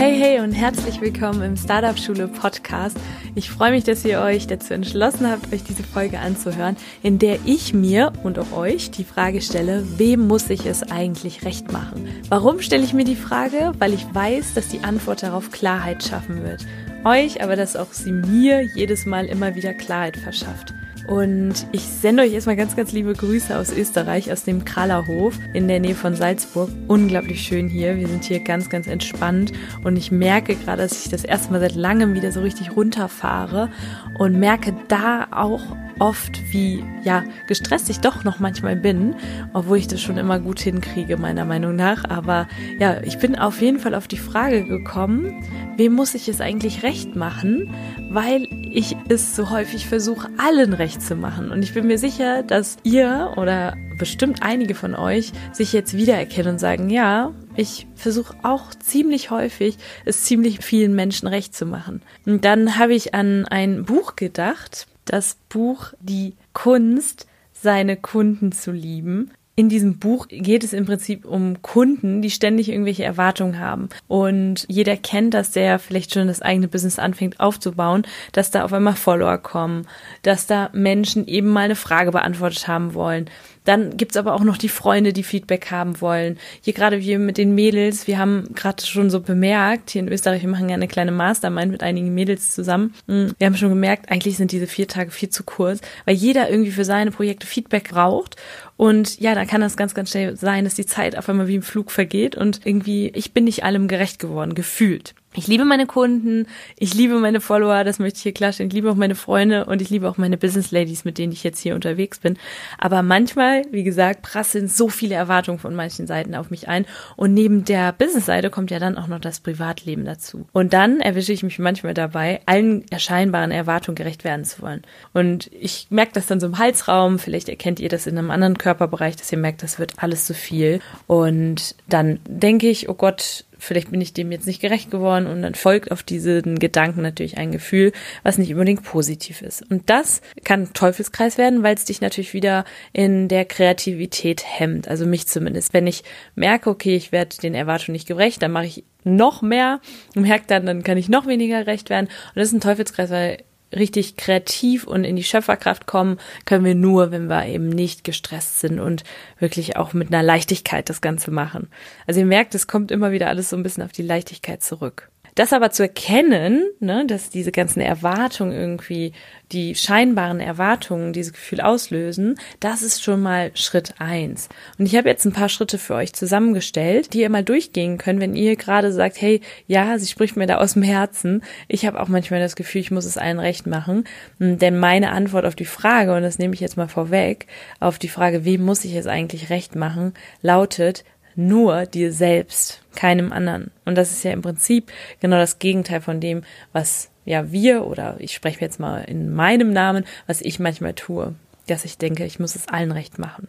Hey, hey und herzlich willkommen im Startup Schule Podcast. Ich freue mich, dass ihr euch dazu entschlossen habt, euch diese Folge anzuhören, in der ich mir und auch euch die Frage stelle, wem muss ich es eigentlich recht machen? Warum stelle ich mir die Frage? Weil ich weiß, dass die Antwort darauf Klarheit schaffen wird. Euch, aber dass auch sie mir jedes Mal immer wieder Klarheit verschafft. Und ich sende euch erstmal ganz, ganz liebe Grüße aus Österreich, aus dem Krallerhof in der Nähe von Salzburg. Unglaublich schön hier. Wir sind hier ganz, ganz entspannt. Und ich merke gerade, dass ich das erste Mal seit langem wieder so richtig runterfahre und merke da auch oft, wie ja gestresst ich doch noch manchmal bin, obwohl ich das schon immer gut hinkriege, meiner Meinung nach. Aber ja, ich bin auf jeden Fall auf die Frage gekommen, wem muss ich es eigentlich recht machen, weil ich es so häufig versuche, allen recht zu machen. Und ich bin mir sicher, dass ihr oder bestimmt einige von euch sich jetzt wiedererkennen und sagen, ja, ich versuche auch ziemlich häufig, es ziemlich vielen Menschen recht zu machen. Und dann habe ich an ein Buch gedacht, das Buch Die Kunst, seine Kunden zu lieben in diesem Buch geht es im Prinzip um Kunden, die ständig irgendwelche Erwartungen haben. Und jeder kennt das, der vielleicht schon das eigene Business anfängt aufzubauen, dass da auf einmal Follower kommen, dass da Menschen eben mal eine Frage beantwortet haben wollen, dann gibt's aber auch noch die Freunde, die Feedback haben wollen. Hier gerade wir mit den Mädels, wir haben gerade schon so bemerkt, hier in Österreich, wir machen ja eine kleine Mastermind mit einigen Mädels zusammen. Hm, wir haben schon gemerkt, eigentlich sind diese vier Tage viel zu kurz, weil jeder irgendwie für seine Projekte Feedback braucht. Und ja, dann kann das ganz, ganz schnell sein, dass die Zeit auf einmal wie im Flug vergeht und irgendwie, ich bin nicht allem gerecht geworden, gefühlt. Ich liebe meine Kunden, ich liebe meine Follower, das möchte ich hier klarstellen. Ich liebe auch meine Freunde und ich liebe auch meine Business Ladies, mit denen ich jetzt hier unterwegs bin. Aber manchmal, wie gesagt, prasseln so viele Erwartungen von manchen Seiten auf mich ein. Und neben der Business-Seite kommt ja dann auch noch das Privatleben dazu. Und dann erwische ich mich manchmal dabei, allen erscheinbaren Erwartungen gerecht werden zu wollen. Und ich merke das dann so im Halsraum. Vielleicht erkennt ihr das in einem anderen Körperbereich, dass ihr merkt, das wird alles zu viel. Und dann denke ich, oh Gott, vielleicht bin ich dem jetzt nicht gerecht geworden und dann folgt auf diesen Gedanken natürlich ein Gefühl, was nicht unbedingt positiv ist. Und das kann ein Teufelskreis werden, weil es dich natürlich wieder in der Kreativität hemmt, also mich zumindest. Wenn ich merke, okay, ich werde den Erwartungen nicht gerecht, dann mache ich noch mehr und merke dann, dann kann ich noch weniger recht werden. Und das ist ein Teufelskreis, weil richtig kreativ und in die Schöpferkraft kommen, können wir nur, wenn wir eben nicht gestresst sind und wirklich auch mit einer Leichtigkeit das Ganze machen. Also ihr merkt, es kommt immer wieder alles so ein bisschen auf die Leichtigkeit zurück. Das aber zu erkennen, ne, dass diese ganzen Erwartungen irgendwie, die scheinbaren Erwartungen dieses Gefühl auslösen, das ist schon mal Schritt eins. Und ich habe jetzt ein paar Schritte für euch zusammengestellt, die ihr mal durchgehen könnt, wenn ihr gerade sagt, hey, ja, sie spricht mir da aus dem Herzen. Ich habe auch manchmal das Gefühl, ich muss es allen recht machen. Hm, denn meine Antwort auf die Frage, und das nehme ich jetzt mal vorweg, auf die Frage, wem muss ich es eigentlich recht machen, lautet, nur dir selbst, keinem anderen. Und das ist ja im Prinzip genau das Gegenteil von dem, was ja wir oder ich spreche jetzt mal in meinem Namen, was ich manchmal tue, dass ich denke, ich muss es allen recht machen.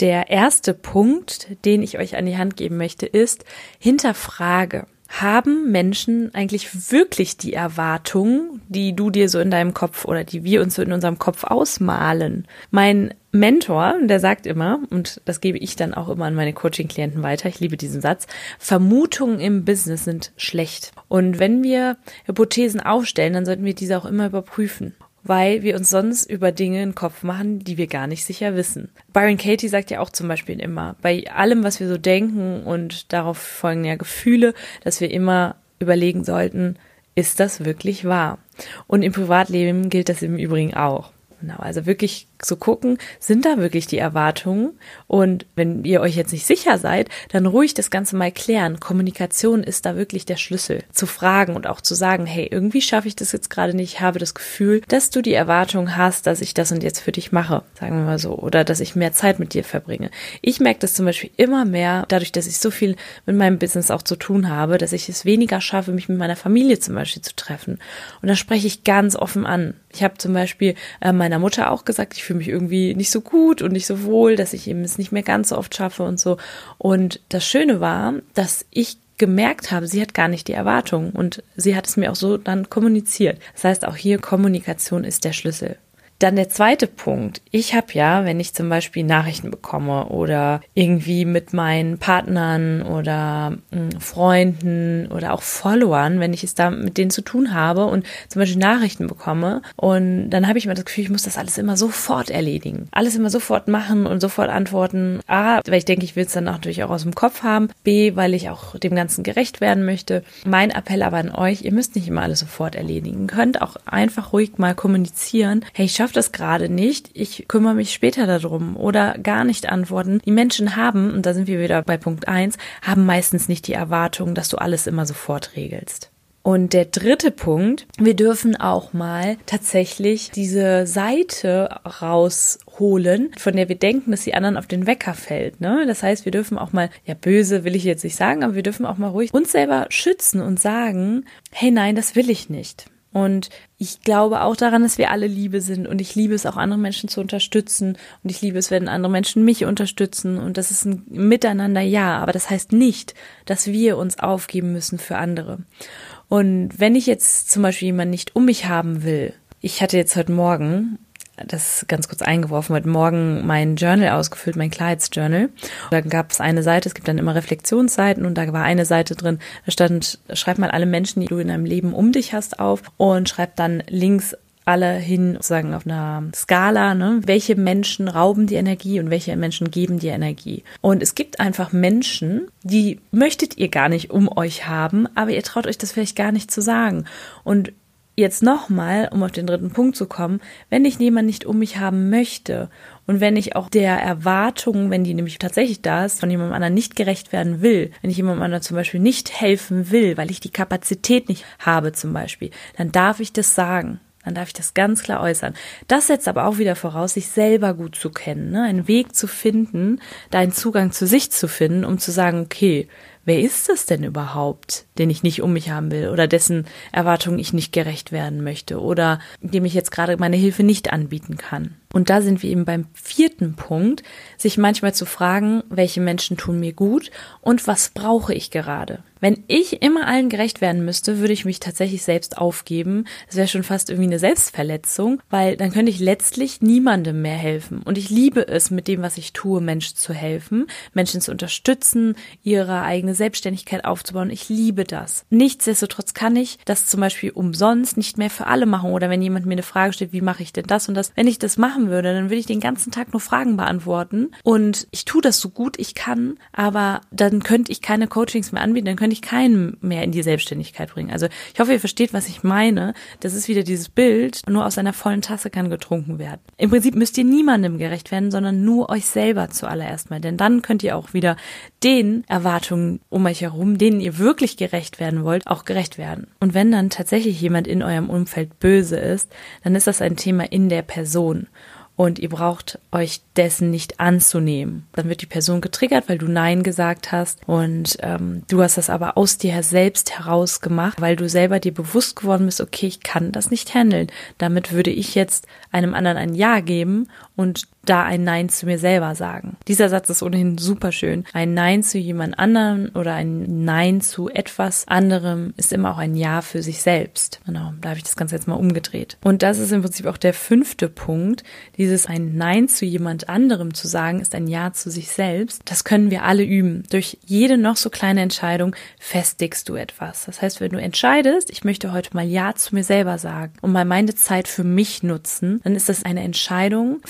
Der erste Punkt, den ich euch an die Hand geben möchte, ist hinterfrage haben Menschen eigentlich wirklich die Erwartungen, die du dir so in deinem Kopf oder die wir uns so in unserem Kopf ausmalen? Mein Mentor, der sagt immer, und das gebe ich dann auch immer an meine Coaching-Klienten weiter, ich liebe diesen Satz, Vermutungen im Business sind schlecht. Und wenn wir Hypothesen aufstellen, dann sollten wir diese auch immer überprüfen weil wir uns sonst über Dinge in den Kopf machen, die wir gar nicht sicher wissen. Byron Katie sagt ja auch zum Beispiel immer, bei allem, was wir so denken und darauf folgen ja Gefühle, dass wir immer überlegen sollten, ist das wirklich wahr? Und im Privatleben gilt das im Übrigen auch. Genau, also wirklich zu gucken, sind da wirklich die Erwartungen? Und wenn ihr euch jetzt nicht sicher seid, dann ruhig das Ganze mal klären. Kommunikation ist da wirklich der Schlüssel. Zu fragen und auch zu sagen, hey, irgendwie schaffe ich das jetzt gerade nicht, ich habe das Gefühl, dass du die Erwartung hast, dass ich das und jetzt für dich mache, sagen wir mal so, oder dass ich mehr Zeit mit dir verbringe. Ich merke das zum Beispiel immer mehr, dadurch, dass ich so viel mit meinem Business auch zu tun habe, dass ich es weniger schaffe, mich mit meiner Familie zum Beispiel zu treffen. Und da spreche ich ganz offen an. Ich habe zum Beispiel äh, meiner Mutter auch gesagt, ich fühle mich irgendwie nicht so gut und nicht so wohl, dass ich eben es nicht mehr ganz so oft schaffe und so. Und das Schöne war, dass ich gemerkt habe, sie hat gar nicht die Erwartung und sie hat es mir auch so dann kommuniziert. Das heißt, auch hier Kommunikation ist der Schlüssel. Dann der zweite Punkt. Ich habe ja, wenn ich zum Beispiel Nachrichten bekomme oder irgendwie mit meinen Partnern oder hm, Freunden oder auch Followern, wenn ich es da mit denen zu tun habe und zum Beispiel Nachrichten bekomme und dann habe ich immer das Gefühl, ich muss das alles immer sofort erledigen. Alles immer sofort machen und sofort antworten. A, weil ich denke, ich will es dann natürlich auch aus dem Kopf haben. B, weil ich auch dem Ganzen gerecht werden möchte. Mein Appell aber an euch, ihr müsst nicht immer alles sofort erledigen. Ihr könnt auch einfach ruhig mal kommunizieren. Hey, ich schaffe das gerade nicht, ich kümmere mich später darum oder gar nicht antworten. Die Menschen haben, und da sind wir wieder bei Punkt eins, haben meistens nicht die Erwartung, dass du alles immer sofort regelst. Und der dritte Punkt, wir dürfen auch mal tatsächlich diese Seite rausholen, von der wir denken, dass die anderen auf den Wecker fällt. Ne? Das heißt, wir dürfen auch mal, ja böse will ich jetzt nicht sagen, aber wir dürfen auch mal ruhig uns selber schützen und sagen, hey nein, das will ich nicht. Und ich glaube auch daran, dass wir alle Liebe sind. Und ich liebe es auch andere Menschen zu unterstützen. Und ich liebe es, wenn andere Menschen mich unterstützen. Und das ist ein Miteinander, ja, aber das heißt nicht, dass wir uns aufgeben müssen für andere. Und wenn ich jetzt zum Beispiel jemanden nicht um mich haben will, ich hatte jetzt heute Morgen das ganz kurz eingeworfen, heute Morgen mein Journal ausgefüllt, mein Klarheitsjournal. Da gab es eine Seite, es gibt dann immer Reflexionsseiten und da war eine Seite drin, da stand, schreib mal alle Menschen, die du in deinem Leben um dich hast, auf und schreib dann links alle hin, sozusagen auf einer Skala, ne? welche Menschen rauben die Energie und welche Menschen geben die Energie. Und es gibt einfach Menschen, die möchtet ihr gar nicht um euch haben, aber ihr traut euch das vielleicht gar nicht zu sagen. Und jetzt nochmal, um auf den dritten Punkt zu kommen, wenn ich jemanden nicht um mich haben möchte und wenn ich auch der Erwartung, wenn die nämlich tatsächlich da ist, von jemandem anderen nicht gerecht werden will, wenn ich jemandem anderen zum Beispiel nicht helfen will, weil ich die Kapazität nicht habe zum Beispiel, dann darf ich das sagen. Dann darf ich das ganz klar äußern. Das setzt aber auch wieder voraus, sich selber gut zu kennen, ne? einen Weg zu finden, da einen Zugang zu sich zu finden, um zu sagen, okay, wer ist das denn überhaupt, den ich nicht um mich haben will oder dessen Erwartungen ich nicht gerecht werden möchte oder dem ich jetzt gerade meine Hilfe nicht anbieten kann? Und da sind wir eben beim vierten Punkt, sich manchmal zu fragen, welche Menschen tun mir gut und was brauche ich gerade? Wenn ich immer allen gerecht werden müsste, würde ich mich tatsächlich selbst aufgeben. Das wäre schon fast irgendwie eine Selbstverletzung, weil dann könnte ich letztlich niemandem mehr helfen. Und ich liebe es, mit dem, was ich tue, Menschen zu helfen, Menschen zu unterstützen, ihre eigene Selbstständigkeit aufzubauen. Ich liebe das. Nichtsdestotrotz kann ich das zum Beispiel umsonst nicht mehr für alle machen. Oder wenn jemand mir eine Frage stellt, wie mache ich denn das und das? Wenn ich das machen würde, dann würde ich den ganzen Tag nur Fragen beantworten. Und ich tue das so gut ich kann, aber dann könnte ich keine Coachings mehr anbieten, dann könnte ich keinen mehr in die Selbstständigkeit bringen. Also ich hoffe, ihr versteht, was ich meine. Das ist wieder dieses Bild, nur aus einer vollen Tasse kann getrunken werden. Im Prinzip müsst ihr niemandem gerecht werden, sondern nur euch selber zuallererst mal. Denn dann könnt ihr auch wieder den Erwartungen um euch herum, denen ihr wirklich gerecht werden wollt, auch gerecht werden. Und wenn dann tatsächlich jemand in eurem Umfeld böse ist, dann ist das ein Thema in der Person und ihr braucht euch dessen nicht anzunehmen. Dann wird die Person getriggert, weil du Nein gesagt hast und ähm, du hast das aber aus dir selbst heraus gemacht, weil du selber dir bewusst geworden bist, okay, ich kann das nicht handeln. Damit würde ich jetzt einem anderen ein Ja geben und da ein Nein zu mir selber sagen. Dieser Satz ist ohnehin super schön. Ein Nein zu jemand anderem oder ein Nein zu etwas anderem ist immer auch ein Ja für sich selbst. Genau, da habe ich das Ganze jetzt mal umgedreht. Und das ist im Prinzip auch der fünfte Punkt. Dieses ein Nein zu jemand anderem zu sagen, ist ein Ja zu sich selbst. Das können wir alle üben. Durch jede noch so kleine Entscheidung festigst du etwas. Das heißt, wenn du entscheidest, ich möchte heute mal Ja zu mir selber sagen und mal meine Zeit für mich nutzen, dann ist das eine Entscheidung,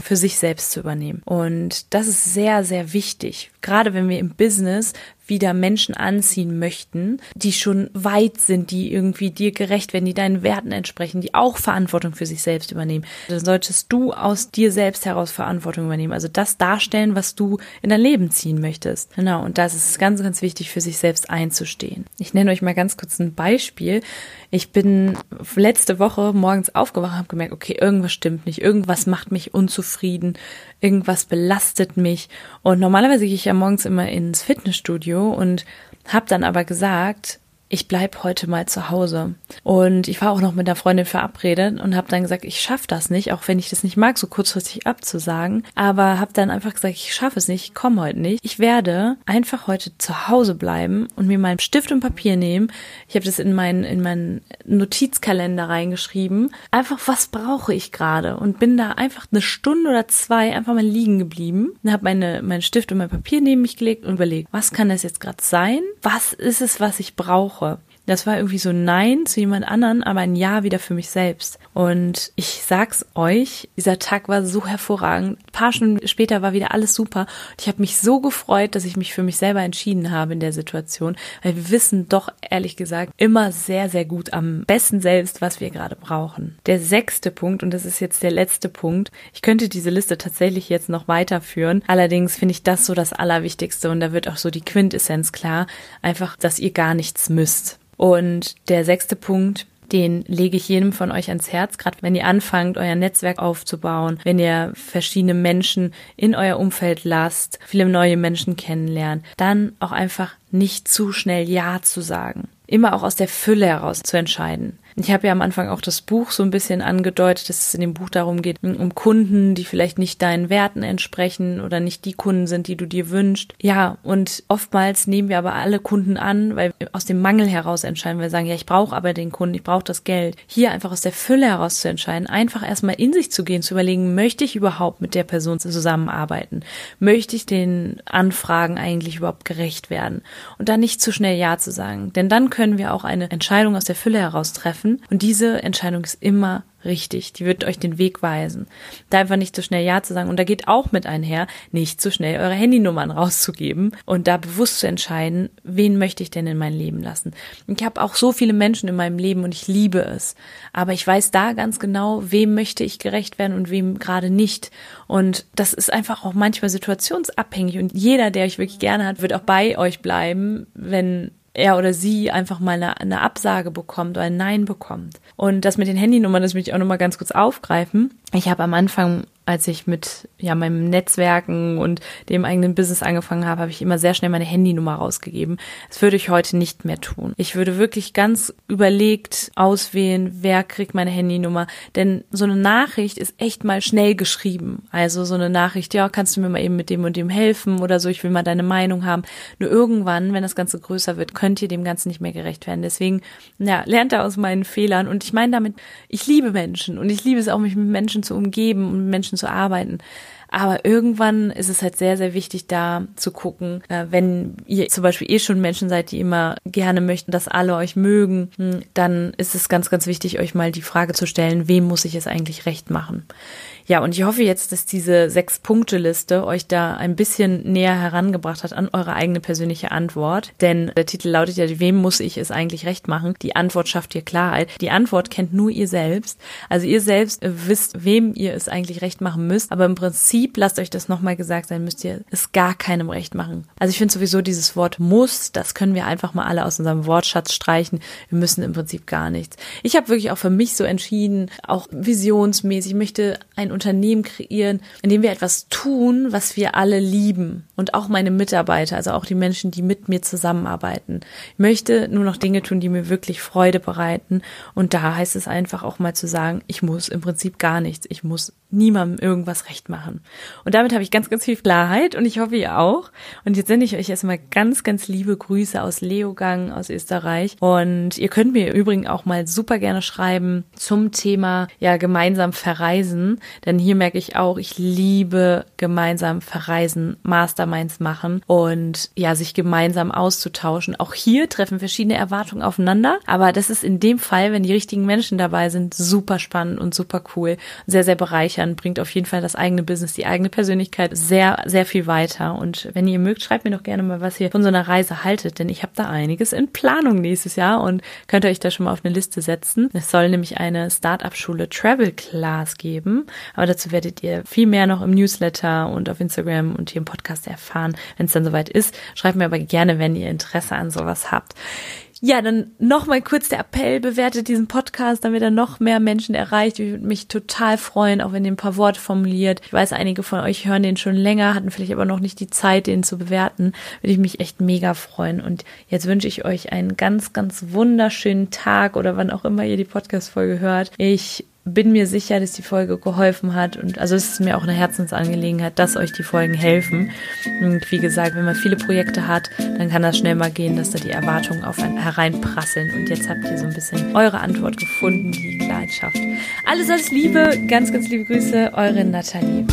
für sich selbst zu übernehmen. Und das ist sehr, sehr wichtig. Gerade wenn wir im Business wieder Menschen anziehen möchten, die schon weit sind, die irgendwie dir gerecht werden, die deinen Werten entsprechen, die auch Verantwortung für sich selbst übernehmen. Dann solltest du aus dir selbst heraus Verantwortung übernehmen. Also das darstellen, was du in dein Leben ziehen möchtest. Genau. Und das ist ganz, ganz wichtig für sich selbst einzustehen. Ich nenne euch mal ganz kurz ein Beispiel. Ich bin letzte Woche morgens aufgewacht und habe gemerkt, okay, irgendwas stimmt nicht, irgendwas macht mich unzufrieden, irgendwas belastet mich. Und normalerweise gehe ich ja morgens immer ins Fitnessstudio und habe dann aber gesagt, ich bleib heute mal zu Hause. Und ich war auch noch mit einer Freundin verabredet und habe dann gesagt, ich schaffe das nicht, auch wenn ich das nicht mag, so kurzfristig abzusagen. Aber habe dann einfach gesagt, ich schaffe es nicht, ich komme heute nicht. Ich werde einfach heute zu Hause bleiben und mir meinen Stift und Papier nehmen. Ich habe das in meinen in meinen Notizkalender reingeschrieben. Einfach, was brauche ich gerade? Und bin da einfach eine Stunde oder zwei einfach mal liegen geblieben. Und habe meine meinen Stift und mein Papier neben mich gelegt und überlegt, was kann das jetzt gerade sein? Was ist es, was ich brauche? Brauche. Das war irgendwie so Nein zu jemand anderen, aber ein Ja wieder für mich selbst. Und ich sag's euch, dieser Tag war so hervorragend. Ein paar Stunden später war wieder alles super. Und ich habe mich so gefreut, dass ich mich für mich selber entschieden habe in der Situation, weil wir wissen doch ehrlich gesagt immer sehr, sehr gut am besten selbst, was wir gerade brauchen. Der sechste Punkt, und das ist jetzt der letzte Punkt, ich könnte diese Liste tatsächlich jetzt noch weiterführen. Allerdings finde ich das so das Allerwichtigste und da wird auch so die Quintessenz klar. Einfach, dass ihr gar nichts müsst. Und der sechste Punkt, den lege ich jedem von euch ans Herz, gerade wenn ihr anfangt, euer Netzwerk aufzubauen, wenn ihr verschiedene Menschen in euer Umfeld lasst, viele neue Menschen kennenlernen, dann auch einfach nicht zu schnell Ja zu sagen. Immer auch aus der Fülle heraus zu entscheiden. Ich habe ja am Anfang auch das Buch so ein bisschen angedeutet, dass es in dem Buch darum geht, um Kunden, die vielleicht nicht deinen Werten entsprechen oder nicht die Kunden sind, die du dir wünschst. Ja, und oftmals nehmen wir aber alle Kunden an, weil wir aus dem Mangel heraus entscheiden. Wir sagen, ja, ich brauche aber den Kunden, ich brauche das Geld. Hier einfach aus der Fülle heraus zu entscheiden, einfach erstmal in sich zu gehen, zu überlegen, möchte ich überhaupt mit der Person zusammenarbeiten? Möchte ich den Anfragen eigentlich überhaupt gerecht werden? Und dann nicht zu schnell Ja zu sagen. Denn dann können wir auch eine Entscheidung aus der Fülle heraus treffen treffen. Und diese Entscheidung ist immer richtig. Die wird euch den Weg weisen. Da einfach nicht so schnell Ja zu sagen. Und da geht auch mit einher, nicht so schnell eure Handynummern rauszugeben und da bewusst zu entscheiden, wen möchte ich denn in mein Leben lassen. Ich habe auch so viele Menschen in meinem Leben und ich liebe es. Aber ich weiß da ganz genau, wem möchte ich gerecht werden und wem gerade nicht. Und das ist einfach auch manchmal situationsabhängig. Und jeder, der euch wirklich gerne hat, wird auch bei euch bleiben, wenn er oder sie einfach mal eine, eine Absage bekommt oder ein Nein bekommt. Und das mit den Handynummern, das möchte ich auch nochmal ganz kurz aufgreifen. Ich habe am Anfang als ich mit ja meinem Netzwerken und dem eigenen Business angefangen habe, habe ich immer sehr schnell meine Handynummer rausgegeben. Das würde ich heute nicht mehr tun. Ich würde wirklich ganz überlegt auswählen, wer kriegt meine Handynummer, denn so eine Nachricht ist echt mal schnell geschrieben. Also so eine Nachricht, ja, kannst du mir mal eben mit dem und dem helfen oder so, ich will mal deine Meinung haben. Nur irgendwann, wenn das Ganze größer wird, könnt ihr dem Ganzen nicht mehr gerecht werden. Deswegen, ja, lernt da aus meinen Fehlern und ich meine damit, ich liebe Menschen und ich liebe es auch, mich mit Menschen zu umgeben und Menschen zu arbeiten. Aber irgendwann ist es halt sehr, sehr wichtig, da zu gucken, äh, wenn ihr zum Beispiel eh schon Menschen seid, die immer gerne möchten, dass alle euch mögen, hm, dann ist es ganz, ganz wichtig, euch mal die Frage zu stellen, wem muss ich es eigentlich recht machen? Ja, und ich hoffe jetzt, dass diese Sechs-Punkte-Liste euch da ein bisschen näher herangebracht hat an eure eigene persönliche Antwort. Denn der Titel lautet ja, wem muss ich es eigentlich recht machen? Die Antwort schafft ihr Klarheit. Die Antwort kennt nur ihr selbst. Also ihr selbst wisst, wem ihr es eigentlich recht machen müsst. Aber im Prinzip, lasst euch das nochmal gesagt sein, müsst ihr es gar keinem recht machen. Also ich finde sowieso dieses Wort muss, das können wir einfach mal alle aus unserem Wortschatz streichen. Wir müssen im Prinzip gar nichts. Ich habe wirklich auch für mich so entschieden, auch visionsmäßig, ich möchte ein Unternehmen kreieren, in dem wir etwas tun, was wir alle lieben. Und auch meine Mitarbeiter, also auch die Menschen, die mit mir zusammenarbeiten. Ich möchte nur noch Dinge tun, die mir wirklich Freude bereiten. Und da heißt es einfach auch mal zu sagen, ich muss im Prinzip gar nichts. Ich muss niemandem irgendwas recht machen. Und damit habe ich ganz, ganz viel Klarheit und ich hoffe, ihr auch. Und jetzt sende ich euch erstmal ganz, ganz liebe Grüße aus Leogang, aus Österreich. Und ihr könnt mir übrigens auch mal super gerne schreiben zum Thema, ja, gemeinsam verreisen. Denn hier merke ich auch, ich liebe gemeinsam verreisen, Mastermind Masterminds machen und ja, sich gemeinsam auszutauschen. Auch hier treffen verschiedene Erwartungen aufeinander, aber das ist in dem Fall, wenn die richtigen Menschen dabei sind, super spannend und super cool, sehr, sehr bereichernd, bringt auf jeden Fall das eigene Business, die eigene Persönlichkeit sehr, sehr viel weiter. Und wenn ihr mögt, schreibt mir doch gerne mal, was ihr von so einer Reise haltet, denn ich habe da einiges in Planung nächstes Jahr und könnt euch da schon mal auf eine Liste setzen. Es soll nämlich eine Startup-Schule Travel Class geben, aber dazu werdet ihr viel mehr noch im Newsletter und auf Instagram und hier im Podcast erfahren, wenn es dann soweit ist. Schreibt mir aber gerne, wenn ihr Interesse an sowas habt. Ja, dann nochmal kurz der Appell, bewertet diesen Podcast, damit er noch mehr Menschen erreicht. Ich würde mich total freuen, auch wenn ihr ein paar Worte formuliert. Ich weiß, einige von euch hören den schon länger, hatten vielleicht aber noch nicht die Zeit, den zu bewerten. Würde ich mich echt mega freuen. Und jetzt wünsche ich euch einen ganz, ganz wunderschönen Tag oder wann auch immer ihr die Podcast-Folge hört. Ich bin mir sicher, dass die Folge geholfen hat und also es ist mir auch eine Herzensangelegenheit, dass euch die Folgen helfen. Und wie gesagt, wenn man viele Projekte hat, dann kann das schnell mal gehen, dass da die Erwartungen auf einen hereinprasseln. Und jetzt habt ihr so ein bisschen eure Antwort gefunden, die Klarheit schafft. Alles, alles Liebe, ganz, ganz liebe Grüße, eure Nathalie.